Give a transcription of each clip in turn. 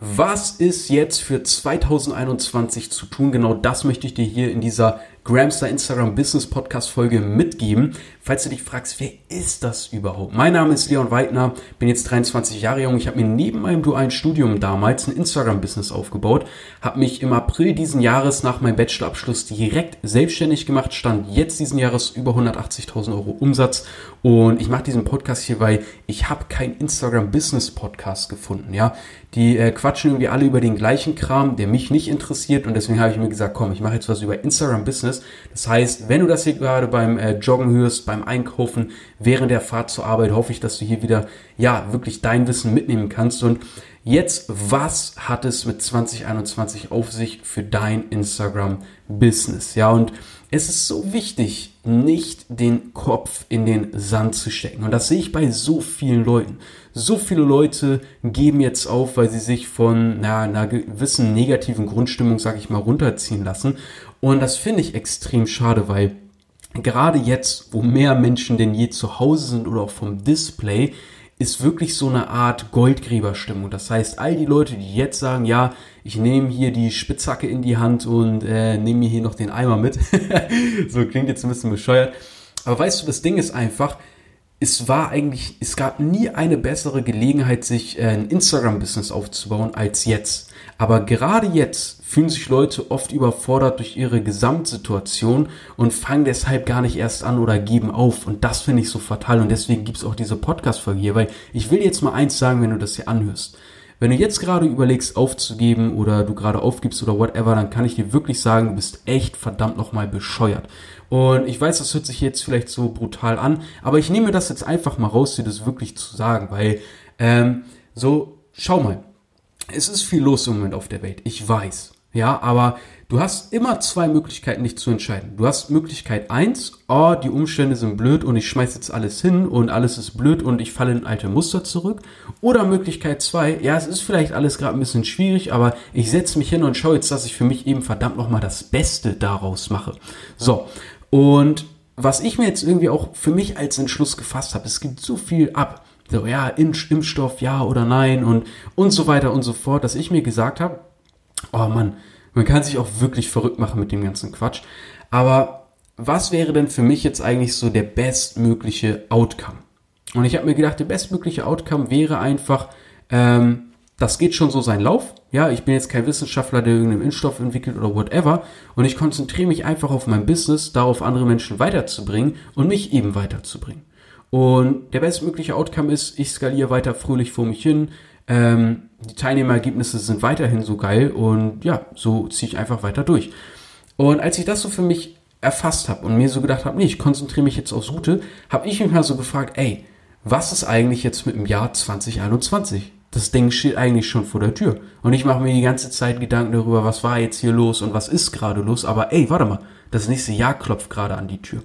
Was ist jetzt für 2021 zu tun? Genau das möchte ich dir hier in dieser Gramstar Instagram Business Podcast Folge mitgeben. Falls du dich fragst, wer ist das überhaupt? Mein Name ist Leon Weidner, bin jetzt 23 Jahre jung. Ich habe mir neben meinem dualen Studium damals ein Instagram Business aufgebaut, habe mich im April diesen Jahres nach meinem Bachelorabschluss direkt selbstständig gemacht, stand jetzt diesen Jahres über 180.000 Euro Umsatz und ich mache diesen Podcast hier, weil ich habe keinen Instagram Business Podcast gefunden. Ja, die äh, quatschen irgendwie alle über den gleichen Kram, der mich nicht interessiert und deswegen habe ich mir gesagt, komm, ich mache jetzt was über Instagram Business Business. Das heißt, wenn du das hier gerade beim äh, Joggen hörst, beim Einkaufen, während der Fahrt zur Arbeit, hoffe ich, dass du hier wieder, ja, wirklich dein Wissen mitnehmen kannst. Und jetzt, was hat es mit 2021 auf sich für dein Instagram-Business? Ja, und es ist so wichtig, nicht den Kopf in den Sand zu stecken. Und das sehe ich bei so vielen Leuten. So viele Leute geben jetzt auf, weil sie sich von na, einer gewissen negativen Grundstimmung, sage ich mal, runterziehen lassen. Und das finde ich extrem schade, weil gerade jetzt, wo mehr Menschen denn je zu Hause sind oder auch vom Display, ist wirklich so eine Art Goldgräberstimmung. Das heißt, all die Leute, die jetzt sagen, ja, ich nehme hier die Spitzhacke in die Hand und äh, nehme mir hier noch den Eimer mit. so klingt jetzt ein bisschen bescheuert. Aber weißt du, das Ding ist einfach, es war eigentlich, es gab nie eine bessere Gelegenheit, sich äh, ein Instagram-Business aufzubauen als jetzt. Aber gerade jetzt fühlen sich Leute oft überfordert durch ihre Gesamtsituation und fangen deshalb gar nicht erst an oder geben auf. Und das finde ich so fatal. Und deswegen gibt's auch diese Podcast-Folge hier, weil ich will jetzt mal eins sagen, wenn du das hier anhörst. Wenn du jetzt gerade überlegst aufzugeben oder du gerade aufgibst oder whatever, dann kann ich dir wirklich sagen, du bist echt verdammt nochmal bescheuert. Und ich weiß, das hört sich jetzt vielleicht so brutal an, aber ich nehme das jetzt einfach mal raus, dir das wirklich zu sagen, weil ähm, so, schau mal, es ist viel los im Moment auf der Welt, ich weiß. Ja, aber du hast immer zwei Möglichkeiten, dich zu entscheiden. Du hast Möglichkeit eins, oh, die Umstände sind blöd und ich schmeiß jetzt alles hin und alles ist blöd und ich falle in alte Muster zurück. Oder Möglichkeit zwei, ja, es ist vielleicht alles gerade ein bisschen schwierig, aber ich setze mich hin und schaue jetzt, dass ich für mich eben verdammt nochmal das Beste daraus mache. So, und was ich mir jetzt irgendwie auch für mich als Entschluss gefasst habe, es gibt so viel ab. So, ja, Impfstoff, ja oder nein und, und so weiter und so fort, dass ich mir gesagt habe, oh Mann, man kann sich auch wirklich verrückt machen mit dem ganzen Quatsch. Aber was wäre denn für mich jetzt eigentlich so der bestmögliche Outcome? Und ich habe mir gedacht, der bestmögliche Outcome wäre einfach, ähm, das geht schon so seinen Lauf. Ja, ich bin jetzt kein Wissenschaftler, der irgendeinen Impfstoff entwickelt oder whatever. Und ich konzentriere mich einfach auf mein Business, darauf andere Menschen weiterzubringen und mich eben weiterzubringen. Und der bestmögliche Outcome ist, ich skaliere weiter fröhlich vor mich hin, ähm, die Teilnehmerergebnisse sind weiterhin so geil und ja, so ziehe ich einfach weiter durch. Und als ich das so für mich erfasst habe und mir so gedacht habe, nee, ich konzentriere mich jetzt aufs Gute, habe ich mich mal so gefragt, ey, was ist eigentlich jetzt mit dem Jahr 2021? Das Ding steht eigentlich schon vor der Tür. Und ich mache mir die ganze Zeit Gedanken darüber, was war jetzt hier los und was ist gerade los. Aber ey, warte mal, das nächste Jahr klopft gerade an die Tür.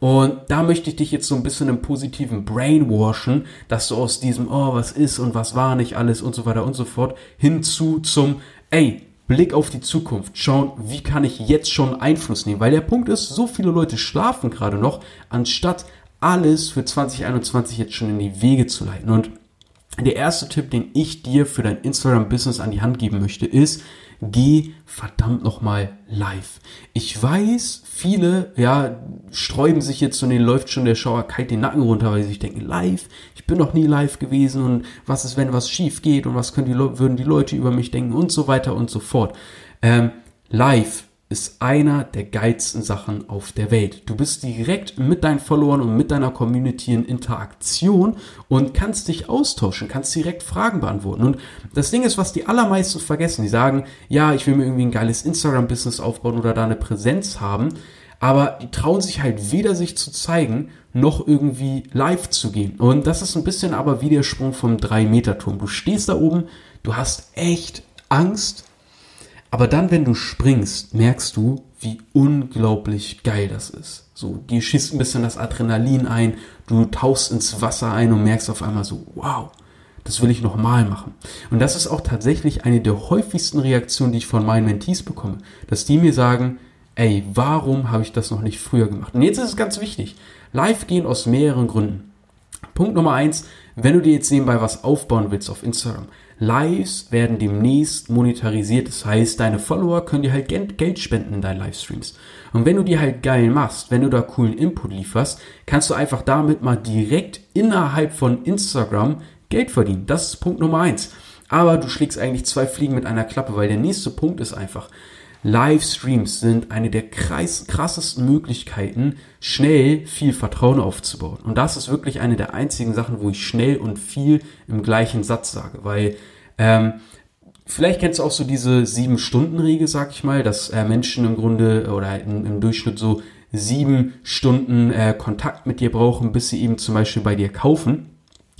Und da möchte ich dich jetzt so ein bisschen im positiven Brainwashen, dass du aus diesem, oh, was ist und was war nicht alles und so weiter und so fort, hinzu zum, ey, Blick auf die Zukunft, schauen, wie kann ich jetzt schon Einfluss nehmen? Weil der Punkt ist, so viele Leute schlafen gerade noch, anstatt alles für 2021 jetzt schon in die Wege zu leiten. Und der erste Tipp, den ich dir für dein Instagram-Business an die Hand geben möchte, ist, geh verdammt nochmal live. Ich weiß, viele, ja, sträuben sich jetzt und denen läuft schon der Schauer kalt den Nacken runter, weil sie sich denken, live, ich bin noch nie live gewesen und was ist, wenn was schief geht und was können die, würden die Leute über mich denken und so weiter und so fort. Ähm, live ist einer der geilsten Sachen auf der Welt. Du bist direkt mit deinen Followern und mit deiner Community in Interaktion und kannst dich austauschen, kannst direkt Fragen beantworten. Und das Ding ist, was die allermeisten vergessen. Die sagen, ja, ich will mir irgendwie ein geiles Instagram-Business aufbauen oder da eine Präsenz haben. Aber die trauen sich halt weder sich zu zeigen, noch irgendwie live zu gehen. Und das ist ein bisschen aber wie der Sprung vom 3-Meter-Turm. Du stehst da oben, du hast echt Angst, aber dann, wenn du springst, merkst du, wie unglaublich geil das ist. So, dir schießt ein bisschen das Adrenalin ein, du tauchst ins Wasser ein und merkst auf einmal so, wow, das will ich nochmal machen. Und das ist auch tatsächlich eine der häufigsten Reaktionen, die ich von meinen Mentees bekomme, dass die mir sagen, ey, warum habe ich das noch nicht früher gemacht? Und jetzt ist es ganz wichtig, live gehen aus mehreren Gründen. Punkt Nummer eins, wenn du dir jetzt nebenbei was aufbauen willst auf Instagram, Lives werden demnächst monetarisiert. Das heißt, deine Follower können dir halt Geld spenden in deinen Livestreams. Und wenn du die halt geil machst, wenn du da coolen Input lieferst, kannst du einfach damit mal direkt innerhalb von Instagram Geld verdienen. Das ist Punkt Nummer eins. Aber du schlägst eigentlich zwei Fliegen mit einer Klappe, weil der nächste Punkt ist einfach, Livestreams sind eine der krassesten Möglichkeiten, schnell viel Vertrauen aufzubauen. Und das ist wirklich eine der einzigen Sachen, wo ich schnell und viel im gleichen Satz sage, weil ähm, vielleicht kennst du auch so diese sieben Stunden Regel, sag ich mal, dass äh, Menschen im Grunde oder im, im Durchschnitt so sieben Stunden äh, Kontakt mit dir brauchen, bis sie eben zum Beispiel bei dir kaufen.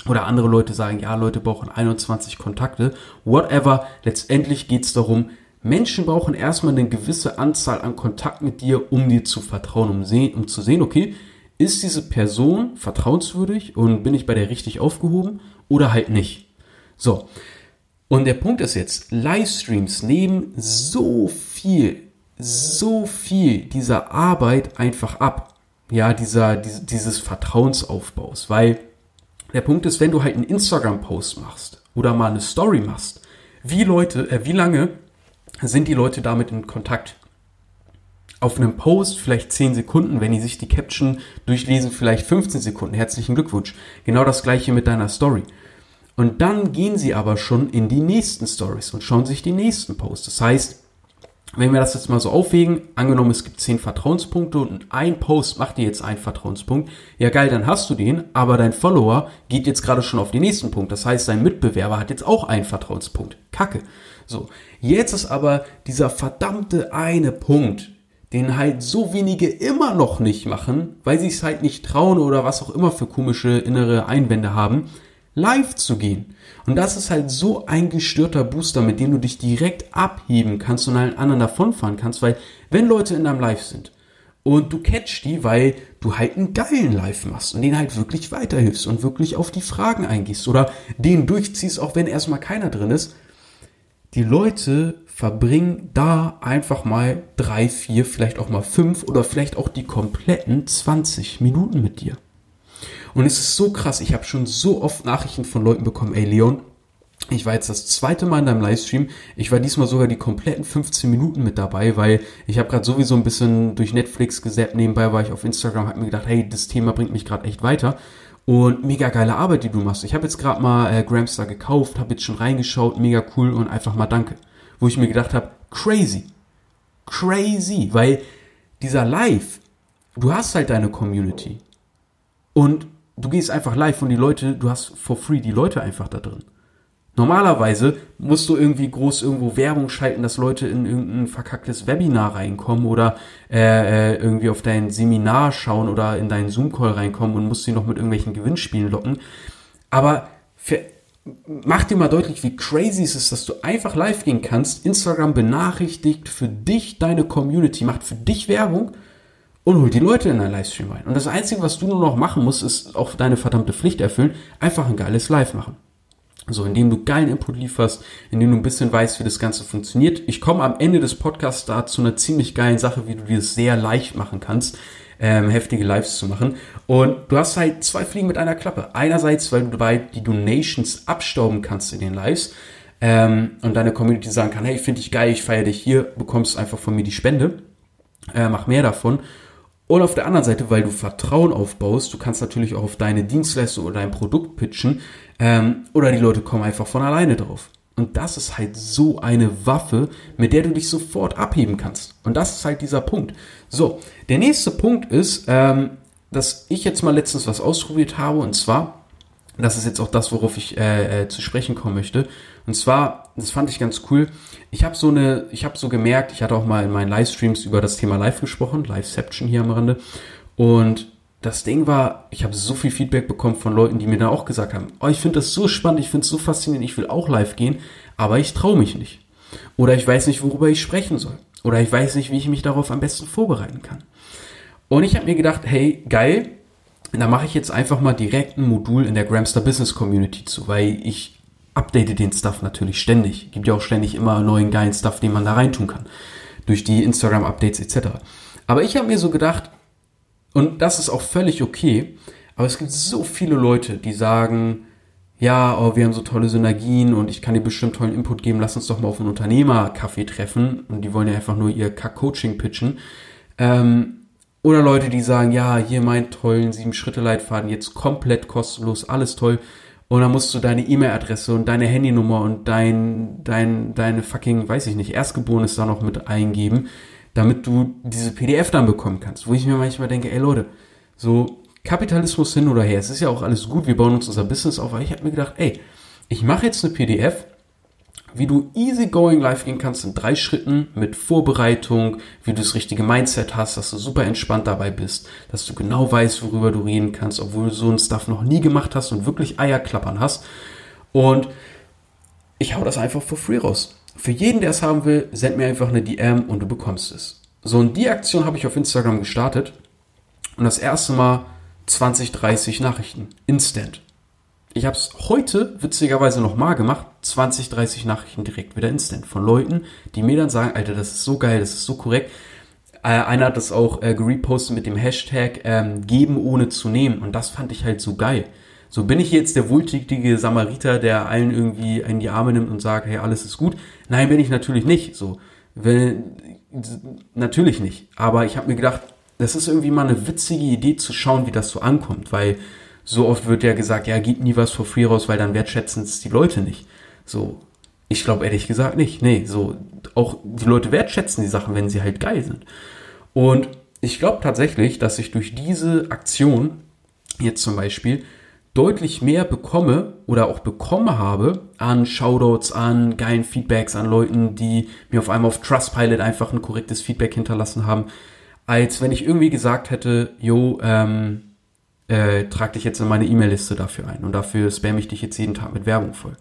Oder andere Leute sagen, ja, Leute brauchen 21 Kontakte. Whatever. Letztendlich geht's darum, Menschen brauchen erstmal eine gewisse Anzahl an Kontakt mit dir, um dir zu vertrauen, um, sehen, um zu sehen, okay, ist diese Person vertrauenswürdig und bin ich bei der richtig aufgehoben oder halt nicht. So. Und der Punkt ist jetzt, Livestreams nehmen so viel, so viel dieser Arbeit einfach ab. Ja, dieser, dieses Vertrauensaufbaus. Weil der Punkt ist, wenn du halt einen Instagram-Post machst oder mal eine Story machst, wie Leute, äh, wie lange sind die Leute damit in Kontakt. Auf einem Post vielleicht 10 Sekunden, wenn die sich die Caption durchlesen, vielleicht 15 Sekunden. Herzlichen Glückwunsch. Genau das gleiche mit deiner Story. Und dann gehen sie aber schon in die nächsten Stories und schauen sich die nächsten Posts. Das heißt, wenn wir das jetzt mal so aufwägen, angenommen es gibt 10 Vertrauenspunkte und ein Post macht dir jetzt einen Vertrauenspunkt, ja geil, dann hast du den, aber dein Follower geht jetzt gerade schon auf den nächsten Punkt. Das heißt, dein Mitbewerber hat jetzt auch einen Vertrauenspunkt. Kacke. So, jetzt ist aber dieser verdammte eine Punkt, den halt so wenige immer noch nicht machen, weil sie es halt nicht trauen oder was auch immer für komische innere Einwände haben, live zu gehen. Und das ist halt so ein gestörter Booster, mit dem du dich direkt abheben kannst und allen anderen davonfahren kannst, weil wenn Leute in deinem Live sind und du catch die, weil du halt einen geilen Live machst und denen halt wirklich weiterhilfst und wirklich auf die Fragen eingehst oder den durchziehst, auch wenn erstmal keiner drin ist, die Leute verbringen da einfach mal drei, vier, vielleicht auch mal fünf oder vielleicht auch die kompletten 20 Minuten mit dir. Und es ist so krass, ich habe schon so oft Nachrichten von Leuten bekommen, ey Leon, ich war jetzt das zweite Mal in deinem Livestream. Ich war diesmal sogar die kompletten 15 Minuten mit dabei, weil ich habe gerade sowieso ein bisschen durch Netflix gesäppt. Nebenbei war ich auf Instagram, habe mir gedacht, hey, das Thema bringt mich gerade echt weiter. Und mega geile Arbeit, die du machst. Ich habe jetzt gerade mal äh, Gramstar gekauft, habe jetzt schon reingeschaut, mega cool und einfach mal danke. Wo ich mir gedacht habe, crazy. Crazy, weil dieser Live, du hast halt deine Community. Und du gehst einfach live und die Leute, du hast for free die Leute einfach da drin. Normalerweise musst du irgendwie groß irgendwo Werbung schalten, dass Leute in irgendein verkacktes Webinar reinkommen oder äh, äh, irgendwie auf dein Seminar schauen oder in deinen Zoom-Call reinkommen und musst sie noch mit irgendwelchen Gewinnspielen locken. Aber für, mach dir mal deutlich, wie crazy es ist, dass du einfach live gehen kannst. Instagram benachrichtigt für dich deine Community, macht für dich Werbung und holt die Leute in deinen Livestream rein. Und das Einzige, was du nur noch machen musst, ist auch deine verdammte Pflicht erfüllen, einfach ein geiles Live machen. So, indem du geilen Input lieferst, indem du ein bisschen weißt, wie das Ganze funktioniert. Ich komme am Ende des Podcasts da zu einer ziemlich geilen Sache, wie du dir das sehr leicht machen kannst, ähm, heftige Lives zu machen. Und du hast halt zwei Fliegen mit einer Klappe. Einerseits, weil du dabei die Donations abstauben kannst in den Lives ähm, und deine Community sagen kann, hey, finde ich geil, ich feiere dich hier, bekommst einfach von mir die Spende. Äh, mach mehr davon. Und auf der anderen Seite, weil du Vertrauen aufbaust, du kannst natürlich auch auf deine Dienstleistung oder dein Produkt pitchen, ähm, oder die Leute kommen einfach von alleine drauf. Und das ist halt so eine Waffe, mit der du dich sofort abheben kannst. Und das ist halt dieser Punkt. So, der nächste Punkt ist, ähm, dass ich jetzt mal letztens was ausprobiert habe, und zwar, das ist jetzt auch das, worauf ich äh, äh, zu sprechen kommen möchte. Und zwar, das fand ich ganz cool. Ich habe so eine, ich habe so gemerkt, ich hatte auch mal in meinen Livestreams über das Thema Live gesprochen, Liveception hier am Rande. Und das Ding war, ich habe so viel Feedback bekommen von Leuten, die mir da auch gesagt haben, oh, ich finde das so spannend, ich finde es so faszinierend, ich will auch live gehen, aber ich traue mich nicht. Oder ich weiß nicht, worüber ich sprechen soll. Oder ich weiß nicht, wie ich mich darauf am besten vorbereiten kann. Und ich habe mir gedacht, hey, geil, da mache ich jetzt einfach mal direkt ein Modul in der Gramstar Business Community zu, weil ich update den Stuff natürlich ständig. Gibt ja auch ständig immer neuen geilen Stuff, den man da reintun kann. Durch die Instagram-Updates etc. Aber ich habe mir so gedacht, und das ist auch völlig okay, aber es gibt so viele Leute, die sagen, ja, oh, wir haben so tolle Synergien und ich kann dir bestimmt tollen Input geben, lass uns doch mal auf einen Unternehmerkaffee treffen und die wollen ja einfach nur ihr Kack-Coaching pitchen. Ähm, oder Leute, die sagen, ja, hier mein tollen Sieben-Schritte-Leitfaden, jetzt komplett kostenlos, alles toll. Und dann musst du deine E-Mail-Adresse und deine Handynummer und dein, dein, deine fucking, weiß ich nicht, Erstgeborenes da noch mit eingeben, damit du diese PDF dann bekommen kannst. Wo ich mir manchmal denke, ey Leute, so Kapitalismus hin oder her, es ist ja auch alles gut, wir bauen uns unser Business auf, aber ich habe mir gedacht, ey, ich mache jetzt eine PDF, wie du easy going live gehen kannst in drei Schritten mit Vorbereitung, wie du das richtige Mindset hast, dass du super entspannt dabei bist, dass du genau weißt, worüber du reden kannst, obwohl du so ein Stuff noch nie gemacht hast und wirklich Eierklappern hast. Und ich hau das einfach for free raus. Für jeden, der es haben will, send mir einfach eine DM und du bekommst es. So, und die Aktion habe ich auf Instagram gestartet und das erste Mal 20, 30 Nachrichten. Instant. Ich habe es heute witzigerweise nochmal gemacht. 20, 30 Nachrichten direkt wieder instant von Leuten, die mir dann sagen, Alter, das ist so geil, das ist so korrekt. Äh, einer hat das auch äh, gerepostet mit dem Hashtag ähm, geben ohne zu nehmen. Und das fand ich halt so geil. So bin ich jetzt der wohltätige Samariter, der allen irgendwie in die Arme nimmt und sagt, hey, alles ist gut. Nein, bin ich natürlich nicht. So, wenn, natürlich nicht. Aber ich habe mir gedacht, das ist irgendwie mal eine witzige Idee zu schauen, wie das so ankommt, weil so oft wird ja gesagt, ja, gib nie was for free raus, weil dann wertschätzen es die Leute nicht. So, ich glaube ehrlich gesagt nicht. Nee, so, auch die Leute wertschätzen die Sachen, wenn sie halt geil sind. Und ich glaube tatsächlich, dass ich durch diese Aktion jetzt zum Beispiel deutlich mehr bekomme oder auch bekommen habe an Shoutouts, an geilen Feedbacks, an Leuten, die mir auf einmal auf Trustpilot einfach ein korrektes Feedback hinterlassen haben, als wenn ich irgendwie gesagt hätte, yo, ähm, äh, trag dich jetzt in meine E-Mail-Liste dafür ein und dafür spam ich dich jetzt jeden Tag mit Werbung voll.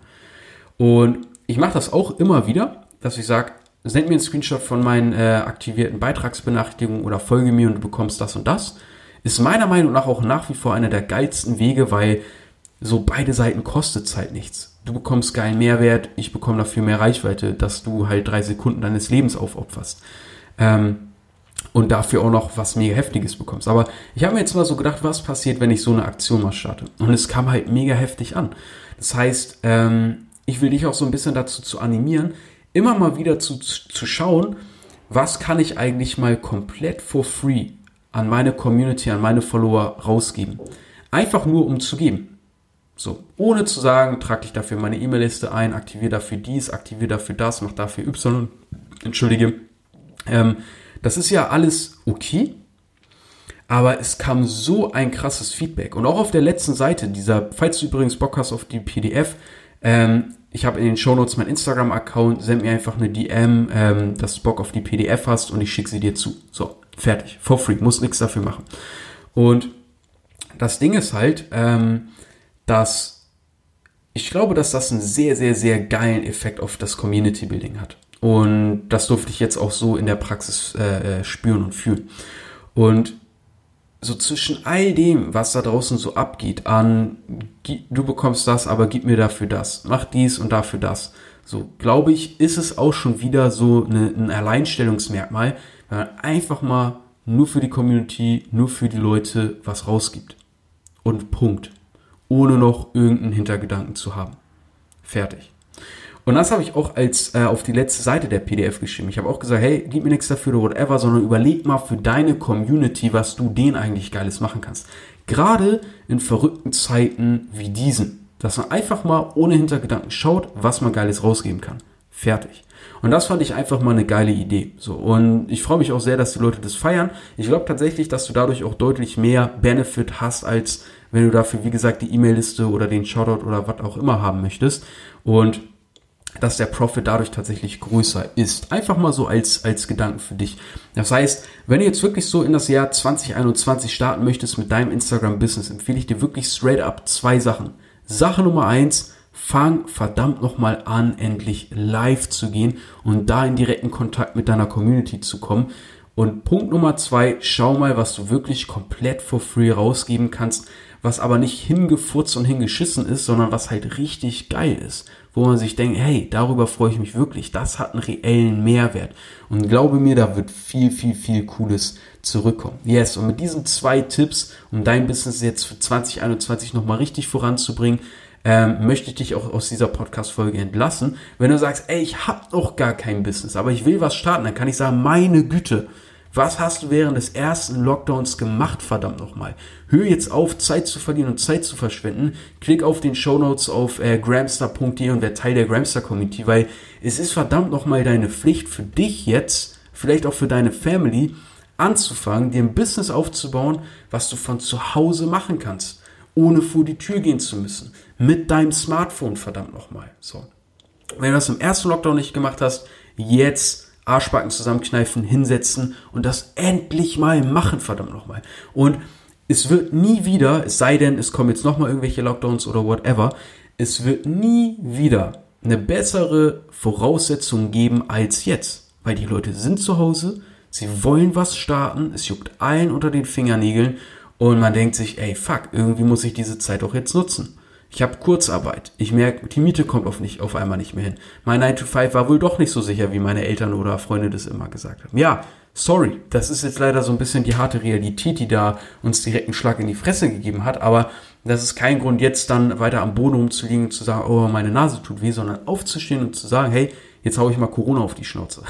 Und ich mache das auch immer wieder, dass ich sage, send mir einen Screenshot von meinen äh, aktivierten Beitragsbenachrichtigungen oder folge mir und du bekommst das und das. Ist meiner Meinung nach auch nach wie vor einer der geilsten Wege, weil so beide Seiten kostet halt nichts. Du bekommst geilen Mehrwert, ich bekomme dafür mehr Reichweite, dass du halt drei Sekunden deines Lebens aufopferst. Ähm, und dafür auch noch was mega Heftiges bekommst. Aber ich habe mir jetzt mal so gedacht, was passiert, wenn ich so eine Aktion mal starte? Und es kam halt mega heftig an. Das heißt, ähm, ich will dich auch so ein bisschen dazu zu animieren, immer mal wieder zu, zu schauen, was kann ich eigentlich mal komplett for free an meine Community, an meine Follower rausgeben. Einfach nur, um zu geben. So, ohne zu sagen, trag dich dafür meine E-Mail-Liste ein, aktiviere dafür dies, aktiviere dafür das, mach dafür Y. Entschuldige. Ähm, das ist ja alles okay, aber es kam so ein krasses Feedback. Und auch auf der letzten Seite dieser, falls du übrigens Bock hast auf die PDF, ähm, ich habe in den Shownotes mein Instagram-Account, send mir einfach eine DM, ähm, dass du Bock auf die PDF hast und ich schicke sie dir zu. So, fertig. For free, muss nichts dafür machen. Und das Ding ist halt, ähm, dass ich glaube, dass das einen sehr, sehr, sehr geilen Effekt auf das Community Building hat. Und das durfte ich jetzt auch so in der Praxis äh, äh, spüren und fühlen. Und so zwischen all dem, was da draußen so abgeht, an du bekommst das, aber gib mir dafür das, mach dies und dafür das. So, glaube ich, ist es auch schon wieder so eine, ein Alleinstellungsmerkmal, wenn man einfach mal nur für die Community, nur für die Leute was rausgibt. Und Punkt. Ohne noch irgendeinen Hintergedanken zu haben. Fertig. Und das habe ich auch als äh, auf die letzte Seite der PDF geschrieben. Ich habe auch gesagt, hey, gib mir nichts dafür oder whatever, sondern überleg mal für deine Community, was du denen eigentlich Geiles machen kannst. Gerade in verrückten Zeiten wie diesen. Dass man einfach mal ohne Hintergedanken schaut, was man Geiles rausgeben kann. Fertig. Und das fand ich einfach mal eine geile Idee. So, und ich freue mich auch sehr, dass die Leute das feiern. Ich glaube tatsächlich, dass du dadurch auch deutlich mehr Benefit hast, als wenn du dafür, wie gesagt, die E-Mail-Liste oder den Shoutout oder was auch immer haben möchtest. Und dass der Profit dadurch tatsächlich größer ist. Einfach mal so als, als Gedanken für dich. Das heißt, wenn du jetzt wirklich so in das Jahr 2021 starten möchtest mit deinem Instagram-Business, empfehle ich dir wirklich straight up zwei Sachen. Sache Nummer eins, fang verdammt nochmal an, endlich live zu gehen und da in direkten Kontakt mit deiner Community zu kommen. Und Punkt Nummer zwei, schau mal, was du wirklich komplett for free rausgeben kannst, was aber nicht hingefurzt und hingeschissen ist, sondern was halt richtig geil ist wo man sich denkt, hey, darüber freue ich mich wirklich, das hat einen reellen Mehrwert. Und glaube mir, da wird viel, viel, viel Cooles zurückkommen. Yes, und mit diesen zwei Tipps, um dein Business jetzt für 2021 nochmal richtig voranzubringen, ähm, möchte ich dich auch aus dieser Podcast-Folge entlassen. Wenn du sagst, ey, ich habe noch gar kein Business, aber ich will was starten, dann kann ich sagen, meine Güte, was hast du während des ersten Lockdowns gemacht, verdammt nochmal? Hör jetzt auf, Zeit zu verlieren und Zeit zu verschwenden. Klick auf den Show Notes auf äh, gramstar.de und wer Teil der Gramstar Community, weil es ist verdammt nochmal deine Pflicht für dich jetzt, vielleicht auch für deine Family, anzufangen, dir ein Business aufzubauen, was du von zu Hause machen kannst, ohne vor die Tür gehen zu müssen. Mit deinem Smartphone, verdammt nochmal. So. Wenn du das im ersten Lockdown nicht gemacht hast, jetzt Arschbacken zusammenkneifen, hinsetzen und das endlich mal machen, verdammt nochmal. Und es wird nie wieder, es sei denn, es kommen jetzt nochmal irgendwelche Lockdowns oder whatever, es wird nie wieder eine bessere Voraussetzung geben als jetzt. Weil die Leute sind zu Hause, sie wollen was starten, es juckt allen unter den Fingernägeln und man denkt sich, ey, fuck, irgendwie muss ich diese Zeit auch jetzt nutzen. Ich habe Kurzarbeit. Ich merke, die Miete kommt auf, nicht, auf einmal nicht mehr hin. Mein 9 to 5 war wohl doch nicht so sicher, wie meine Eltern oder Freunde das immer gesagt haben. Ja, sorry, das ist jetzt leider so ein bisschen die harte Realität, die da uns direkt einen Schlag in die Fresse gegeben hat, aber das ist kein Grund, jetzt dann weiter am Boden rumzuliegen und zu sagen, oh, meine Nase tut weh, sondern aufzustehen und zu sagen, hey, jetzt hau ich mal Corona auf die Schnauze.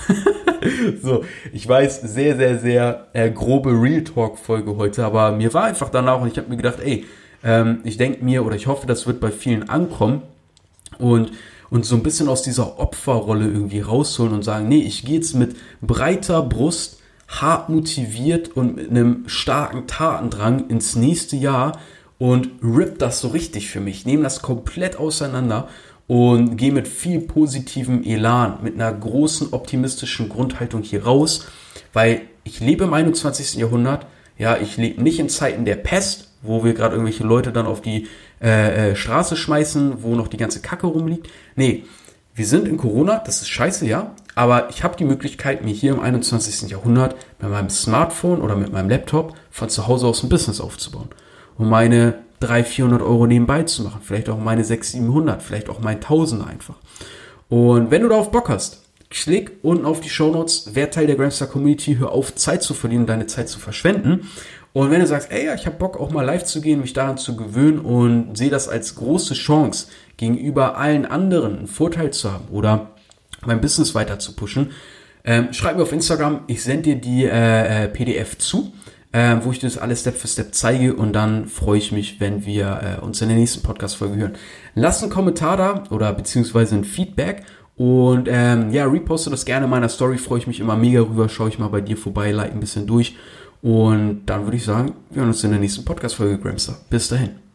so, ich weiß, sehr, sehr, sehr äh, grobe Real Talk-Folge heute, aber mir war einfach danach und ich habe mir gedacht, ey, ähm, ich denke mir oder ich hoffe, das wird bei vielen ankommen und und so ein bisschen aus dieser Opferrolle irgendwie rausholen und sagen, nee, ich gehe jetzt mit breiter Brust, hart motiviert und mit einem starken Tatendrang ins nächste Jahr und rip das so richtig für mich, nehme das komplett auseinander und gehe mit viel positivem Elan, mit einer großen optimistischen Grundhaltung hier raus, weil ich lebe im 21. Jahrhundert, ja, ich lebe nicht in Zeiten der Pest, wo wir gerade irgendwelche Leute dann auf die äh, äh, Straße schmeißen, wo noch die ganze Kacke rumliegt. Nee, wir sind in Corona, das ist scheiße, ja, aber ich habe die Möglichkeit, mir hier im 21. Jahrhundert mit meinem Smartphone oder mit meinem Laptop von zu Hause aus ein Business aufzubauen. Und meine 300, 400 Euro nebenbei zu machen. Vielleicht auch meine 600, 700, vielleicht auch mein 1000 einfach. Und wenn du darauf Bock hast, klick unten auf die Show Notes, wer Teil der Gramstar Community, hör auf, Zeit zu verlieren, deine Zeit zu verschwenden. Und wenn du sagst, ey, ich habe Bock auch mal live zu gehen, mich daran zu gewöhnen und sehe das als große Chance gegenüber allen anderen einen Vorteil zu haben oder mein Business weiter zu pushen, ähm, schreib mir auf Instagram, ich sende dir die äh, äh PDF zu, äh, wo ich dir das alles Step für Step zeige und dann freue ich mich, wenn wir äh, uns in der nächsten Podcast-Folge hören. Lass einen Kommentar da oder beziehungsweise ein Feedback und ähm, ja, reposte das gerne in meiner Story, freue ich mich immer mega rüber, schaue ich mal bei dir vorbei, like ein bisschen durch und dann würde ich sagen, wir hören uns in der nächsten Podcast-Folge, Gramster. Bis dahin.